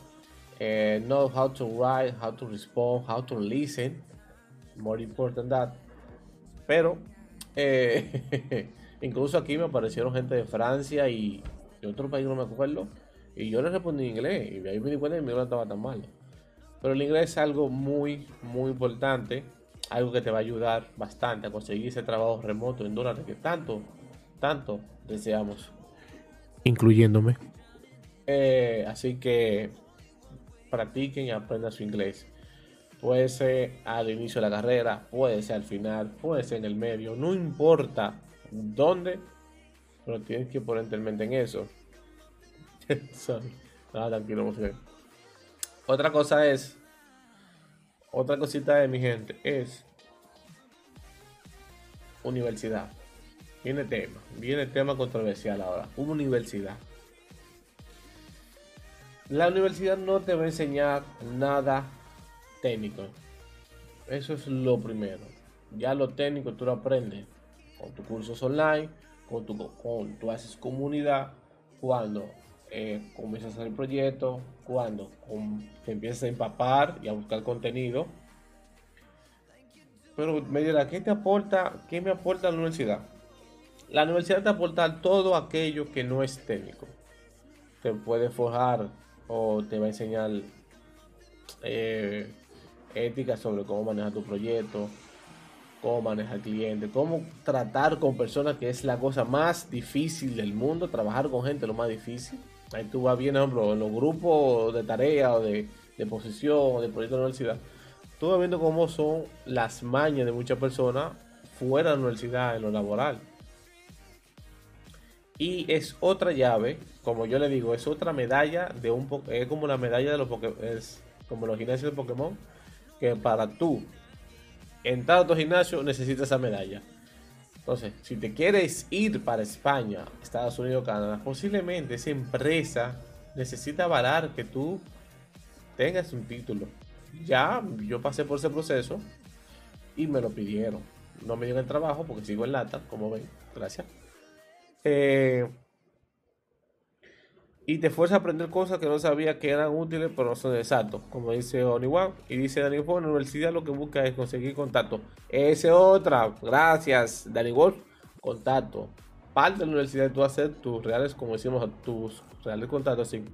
Uh, know how to write, how to respond, how to listen. More important that. Pero, eh, Incluso aquí me aparecieron gente de Francia y de otro país, no me acuerdo. Y yo le respondí en inglés. Y ahí me di cuenta que mi inglés estaba tan mal. Pero el inglés es algo muy, muy importante. Algo que te va a ayudar bastante a conseguir ese trabajo remoto en dólares que tanto, tanto deseamos. Incluyéndome. Eh, así que practiquen y aprendan su inglés. Puede ser al inicio de la carrera, puede ser al final, puede ser en el medio, no importa dónde, pero tienes que ponerte en mente en eso. Nada, tranquilo, Otra cosa es, otra cosita de mi gente es universidad. Viene tema, viene tema controversial ahora. Universidad. La universidad no te va a enseñar nada técnico. Eso es lo primero. Ya lo técnico tú lo aprendes con tus cursos online, con tu, con tu haces comunidad, cuando eh, comienzas el proyecto, cuando te empiezas a empapar y a buscar contenido. Pero me dirá, ¿qué te aporta? ¿Qué me aporta la universidad? La universidad te aporta todo aquello que no es técnico. Te puede forjar o te va a enseñar eh, ética sobre cómo manejar tu proyecto, cómo manejar clientes, cómo tratar con personas, que es la cosa más difícil del mundo, trabajar con gente lo más difícil. Ahí tú vas bien, ejemplo, en los grupos de tarea o de, de posición o de proyecto de universidad. Tú vas viendo cómo son las mañas de muchas personas fuera de la universidad, en lo laboral. Y es otra llave, como yo le digo, es otra medalla de un es como la medalla de los es como los gimnasios de Pokémon, que para tú entrar a tu gimnasio necesitas esa medalla. Entonces, si te quieres ir para España, Estados Unidos, Canadá, posiblemente esa empresa necesita avalar que tú tengas un título. Ya yo pasé por ese proceso y me lo pidieron. no me dio el trabajo porque sigo en lata, como ven. Gracias. Eh, y te fuerza a aprender cosas que no sabía que eran útiles, pero no son exactos, como dice Oniwan. Y dice Dani Wolf, la universidad lo que busca es conseguir contacto. Ese otra, gracias, Dani Wolf, contacto. Parte de la universidad tú hacer tus reales, como decimos, tus reales contactos, sin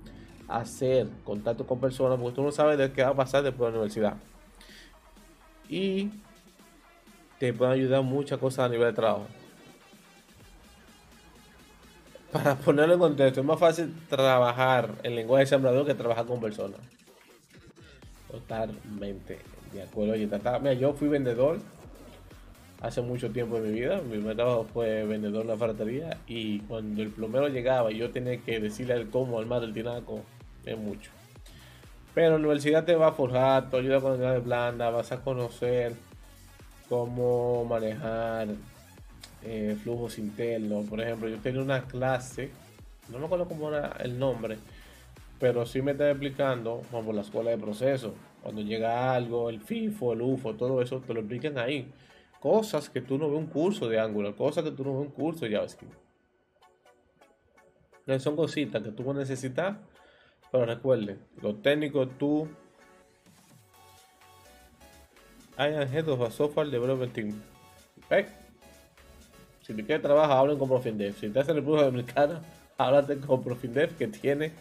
hacer contacto con personas, porque tú no sabes de qué va a pasar después de la universidad. Y te pueden ayudar muchas cosas a nivel de trabajo para ponerlo en contexto, es más fácil trabajar en lenguaje de sembrador que trabajar con personas. Totalmente de acuerdo. mira, yo fui vendedor hace mucho tiempo en mi vida. Mi primer trabajo fue vendedor en la ferretería. Y cuando el plomero llegaba y yo tenía que decirle el cómo armar el tinaco, es mucho. Pero la universidad te va a forjar, te ayuda con de blanda, vas a conocer cómo manejar eh, flujos internos. Por ejemplo, yo tenía una clase, no me acuerdo cómo era el nombre, pero sí me estaba explicando, como la escuela de proceso. Cuando llega algo, el FIFO, el UFO, todo eso, te lo explican ahí. Cosas que tú no ves un curso de Angular, cosas que tú no ves un curso de JavaScript. son cositas que tú vas a necesitar, pero recuerde, lo técnico tú hay head of a software development team. Si te quieres trabajar, hablen con Profindef. Si estás en República Dominicana, háblate con Profindef que tiene.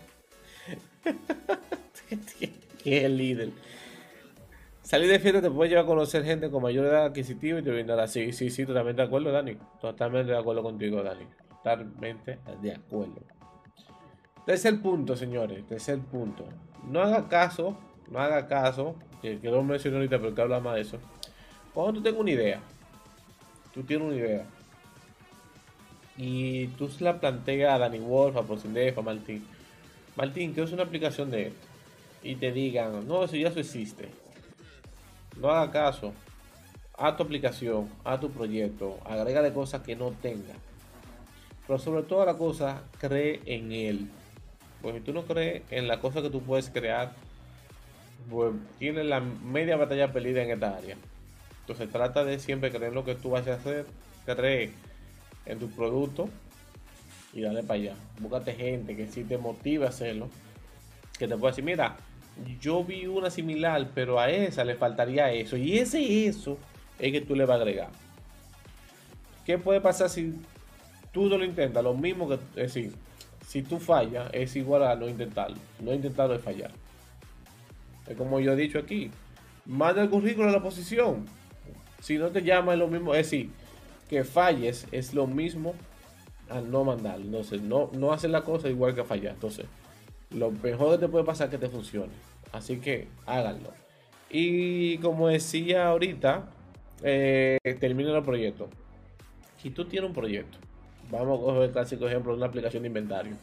que es líder. Salir de fiesta te puede llevar a conocer gente con mayor edad adquisitiva y te brindará. Sí, sí, sí, totalmente de acuerdo, Dani. Totalmente de acuerdo contigo, Dani. Totalmente de acuerdo. Tercer punto, señores. Tercer punto. No haga caso, no haga caso, que, que lo mencioné ahorita, pero que habla más de eso. Cuando tú tengas una idea, tú tienes una idea y tú se la planteas a Danny Wolf, a Prosindef, a Martín. Martín, ¿qué es una aplicación de esto? Y te digan, no, eso ya eso existe. No haga caso. A tu aplicación, a tu proyecto, agrégale cosas que no tenga. Pero sobre todo la cosa, cree en él. Porque si tú no crees en la cosa que tú puedes crear, pues tienes la media batalla perdida en esta área. Entonces trata de siempre creer en lo que tú vas a hacer. Cree en tu producto y dale para allá. Búscate gente que si te motive a hacerlo. Que te pueda decir, mira, yo vi una similar, pero a esa le faltaría eso. Y ese eso es que tú le vas a agregar. ¿Qué puede pasar si tú no lo intentas? Lo mismo que, es decir, si tú fallas, es igual a no intentarlo. No intentarlo es fallar. Es como yo he dicho aquí. Manda el currículo a la posición. Si no te llama es lo mismo. Es decir, que falles es lo mismo al no mandar. Entonces, no, no hacer la cosa igual que fallar. Entonces, lo mejor que te puede pasar es que te funcione. Así que háganlo. Y como decía ahorita, eh, termina el proyecto. Si tú tienes un proyecto, vamos a coger el clásico ejemplo de una aplicación de inventario.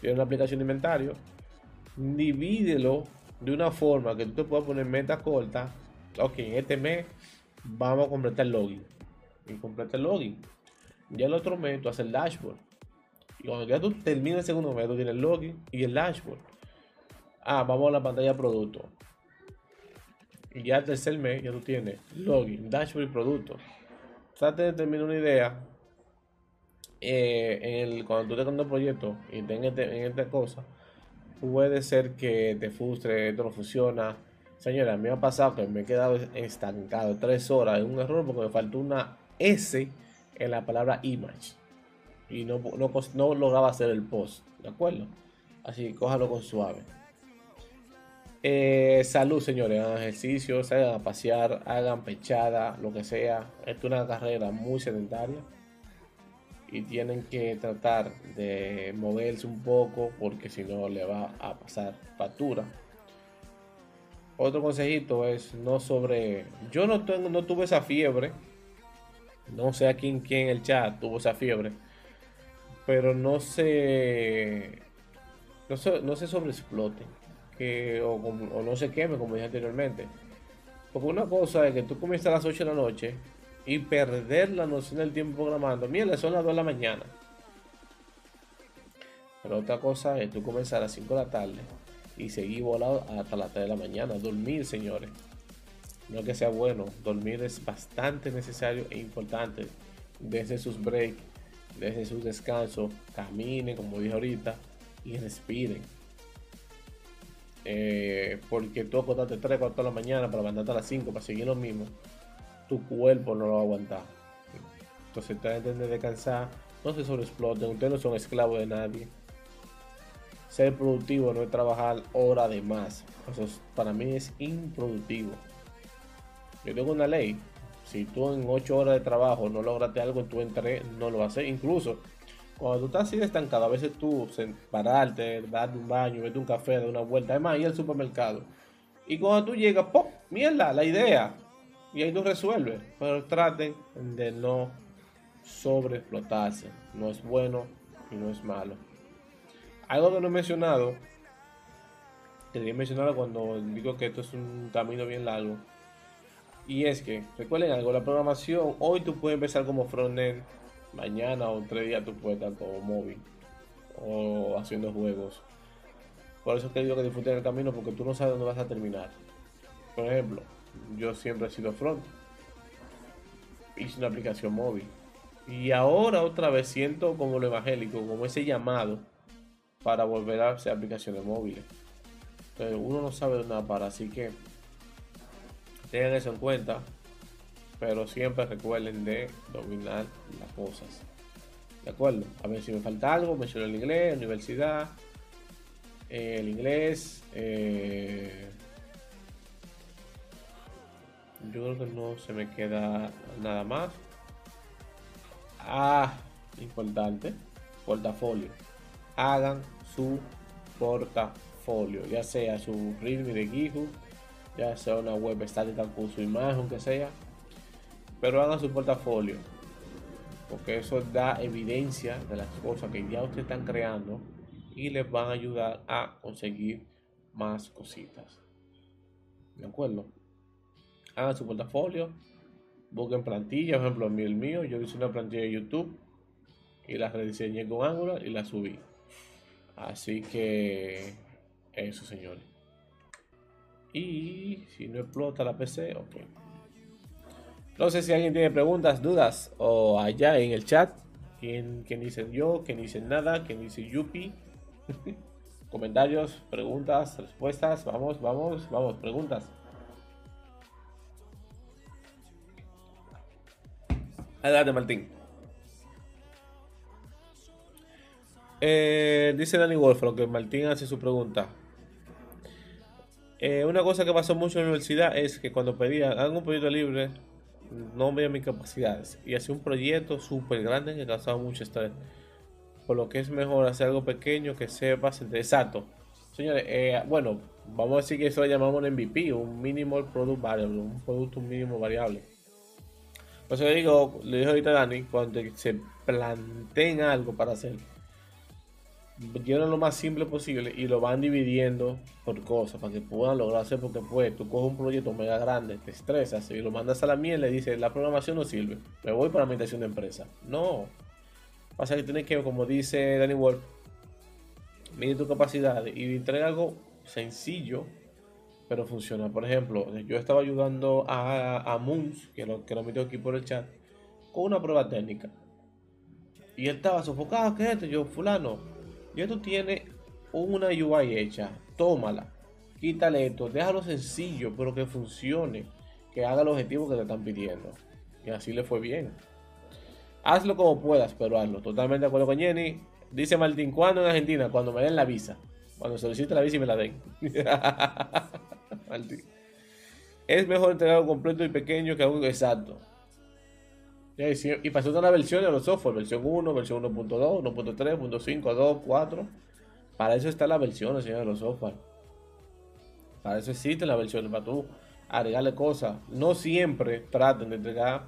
Tienes una aplicación de inventario, divídelo de una forma que tú te puedas poner meta corta. Ok, en este mes vamos a completar el login y completa el login. Ya el otro mes tú haces el dashboard. Y cuando ya tú terminas el segundo mes, tú tienes el login y el dashboard. Ah, vamos a la pantalla producto. Y ya el tercer mes ya tú tienes login, dashboard y producto. Trate de terminar una idea. Eh, en el, cuando tú te el proyecto y tengas este, en esta cosa, puede ser que te frustre, esto no funciona. Señora, me ha pasado que me he quedado estancado tres horas en un error porque me faltó una S en la palabra image. Y no, no, lograba hacer el post. ¿De acuerdo? Así cójalo con suave. Eh, salud, señores. Hagan ejercicio, salgan a pasear, hagan pechada, lo que sea. Esto es una carrera muy sedentaria. Y tienen que tratar de moverse un poco porque si no le va a pasar factura. Otro consejito es no sobre. Yo no, tengo, no tuve esa fiebre no sé a quién, quién en el chat tuvo esa fiebre. Pero no se. No se, no se sobreexplote. Que, o, no se queme, como dije anteriormente. Porque una cosa es que tú comienzas a las 8 de la noche y perder la noción del tiempo programando. Mira, son las 2 de la mañana. Pero otra cosa es tú comenzar a las 5 de la tarde y seguir volado hasta las 3 de la mañana. Dormir, señores. No que sea bueno, dormir es bastante necesario e importante. Desde sus breaks, desde sus descansos, caminen, como dije ahorita, y respiren. Eh, porque tú acostarte 3, 4 de la mañana para levantarte a las 5 para seguir lo mismo, tu cuerpo no lo va a aguantar. Entonces traten de descansar, no se sobreexploten, ustedes no son esclavos de nadie. Ser productivo no es trabajar hora de más. Eso para mí es improductivo. Yo tengo una ley. Si tú en 8 horas de trabajo no lograste algo, tú en 3 no lo haces. Incluso cuando tú estás así estancado, a veces tú pararte, darte un baño, vete un café, dar una vuelta, además ir al supermercado. Y cuando tú llegas, ¡pop! Mierda, la idea. Y ahí tú resuelves. Pero traten de no sobreexplotarse. No es bueno y no es malo. Algo que no he mencionado, quería mencionarlo cuando digo que esto es un camino bien largo. Y es que, recuerden algo, la programación, hoy tú puedes empezar como frontend, mañana o tres días tú puedes estar como móvil o haciendo juegos. Por eso que digo que disfruten el camino porque tú no sabes dónde vas a terminar. Por ejemplo, yo siempre he sido front. Hice una aplicación móvil. Y ahora otra vez siento como lo evangélico, como ese llamado para volver a hacer aplicaciones móviles. Entonces uno no sabe nada para, así que tengan eso en cuenta. Pero siempre recuerden de dominar las cosas. ¿De acuerdo? A ver si me falta algo, menciono el inglés, universidad, eh, el inglés. Eh, yo creo que no se me queda nada más. Ah, importante, portafolio. Hagan su portafolio, ya sea su README de GitHub, ya sea una web estática con su imagen, que sea, pero hagan su portafolio, porque eso da evidencia de las cosas que ya ustedes están creando y les van a ayudar a conseguir más cositas. ¿De acuerdo? Hagan su portafolio, busquen plantillas, por ejemplo, el mío, yo hice una plantilla de YouTube y la rediseñé con Angular y la subí. Así que eso, señores. Y si no explota la PC, ok. No sé si alguien tiene preguntas, dudas o allá en el chat. ¿Quién, dice yo? ¿Quién dice nada? ¿Quién dice Yupi? Comentarios, preguntas, respuestas. Vamos, vamos, vamos, preguntas. Adelante, Martín. Eh, dice Danny Wolfram que Martín hace su pregunta. Eh, una cosa que pasó mucho en la universidad es que cuando pedía algún proyecto libre, no veía mis capacidades y hacía un proyecto súper grande que causaba mucho estrés. Por lo que es mejor hacer algo pequeño que sepas exacto. Señores, eh, bueno, vamos a decir que eso lo llamamos un MVP, un minimal product variable, un producto mínimo variable. Por eso le digo, le dijo ahorita a Dani, cuando se planteen algo para hacer, llenan lo más simple posible y lo van dividiendo por cosas para que puedan lograr hacer porque pues tú coges un proyecto mega grande, te estresas y lo mandas a la miel y le dices la programación no sirve, me voy para la meditación de empresa. No. Pasa que tienes que, como dice Danny Wolf, mide tu capacidad y entrega algo sencillo pero funciona. Por ejemplo, yo estaba ayudando a, a Moons, que lo, que lo metió aquí por el chat, con una prueba técnica. Y él estaba sofocado, ¿qué es esto? Yo, fulano, ya tú tienes una UI hecha, tómala, quítale esto, déjalo sencillo, pero que funcione, que haga el objetivo que te están pidiendo. Y así le fue bien. Hazlo como puedas, pero hazlo. Totalmente de acuerdo con Jenny. Dice Martín, ¿cuándo en Argentina? Cuando me den la visa. Cuando solicite la visa y me la den. Es mejor entregar completo y pequeño que algo exacto. Y pasó toda la versión de los software, versión 1, versión 1.2, 1.3, 1.5, 2, 4. Para eso está la versión, señores, de los software. Para eso existe la versión, para tú agregarle cosas. No siempre traten de entregar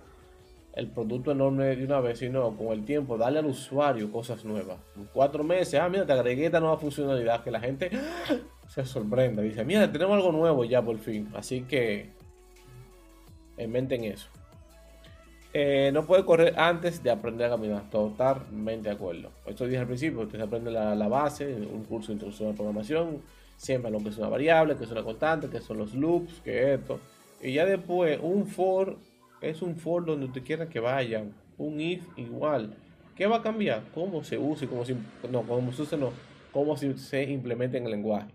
el producto enorme de una vez, sino con el tiempo darle al usuario cosas nuevas. En cuatro meses, ah, mira, te agregué esta nueva funcionalidad que la gente se sorprende. Dice, mira, tenemos algo nuevo ya por fin. Así que en mente en eso. Eh, no puede correr antes de aprender a caminar. Totalmente de acuerdo. Esto dije al principio, usted aprende la, la, base, un curso de introducción a programación, siempre lo que es una variable, que es una constante, que son los loops, que esto. Y ya después, un for es un for donde usted quiera que vayan. Un if igual. ¿Qué va a cambiar? Cómo se use, cómo se, no, cómo se use, no, cómo se, se implementa en el lenguaje.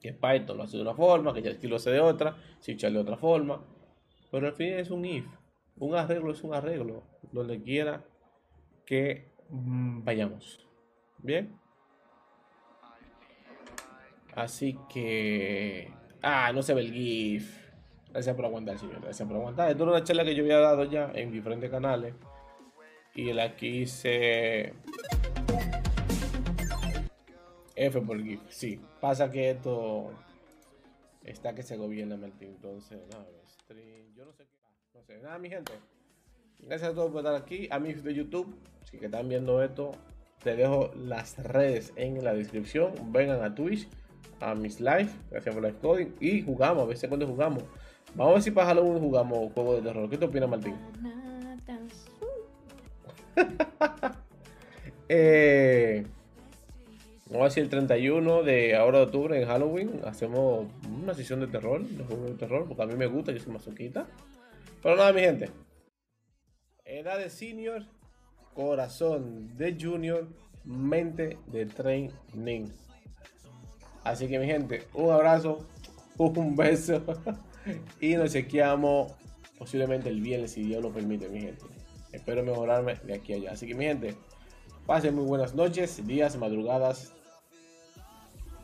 Que Python lo hace de una forma, que ya lo hace de otra, si de otra forma. Pero al fin es un if. Un arreglo es un arreglo. Donde quiera que mm, vayamos. Bien. Así que. Ah, no se ve el GIF. Gracias por aguantar, señor. Gracias por aguantar. Esto es una charla que yo había dado ya en diferentes canales. Y la quise. F por GIF. Sí. Pasa que esto. Está que se gobierna, Martín. Entonces, nada, stream. Yo no sé qué. No sé. Nada, mi gente. Gracias a todos por estar aquí. A mí de YouTube. Si que están viendo esto. Te dejo las redes en la descripción. Vengan a Twitch a mis live, gracias por live coding y jugamos, a veces cuando jugamos. Vamos a ver si para Halloween jugamos juego de terror. ¿Qué te opinas, Martín? eh, vamos a decir el 31 de ahora de octubre en Halloween hacemos una sesión de terror, de juego de terror, porque a mí me gusta, yo soy masoquita. Pero nada, mi gente. Edad de senior, corazón de junior, mente de training. Así que mi gente, un abrazo, un beso y nos chequeamos posiblemente el viernes si Dios lo permite, mi gente. Espero mejorarme de aquí a allá. Así que mi gente, pasen muy buenas noches, días, madrugadas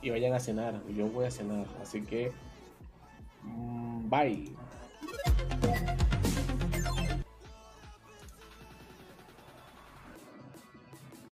y vayan a cenar. Yo voy a cenar, así que mm, bye.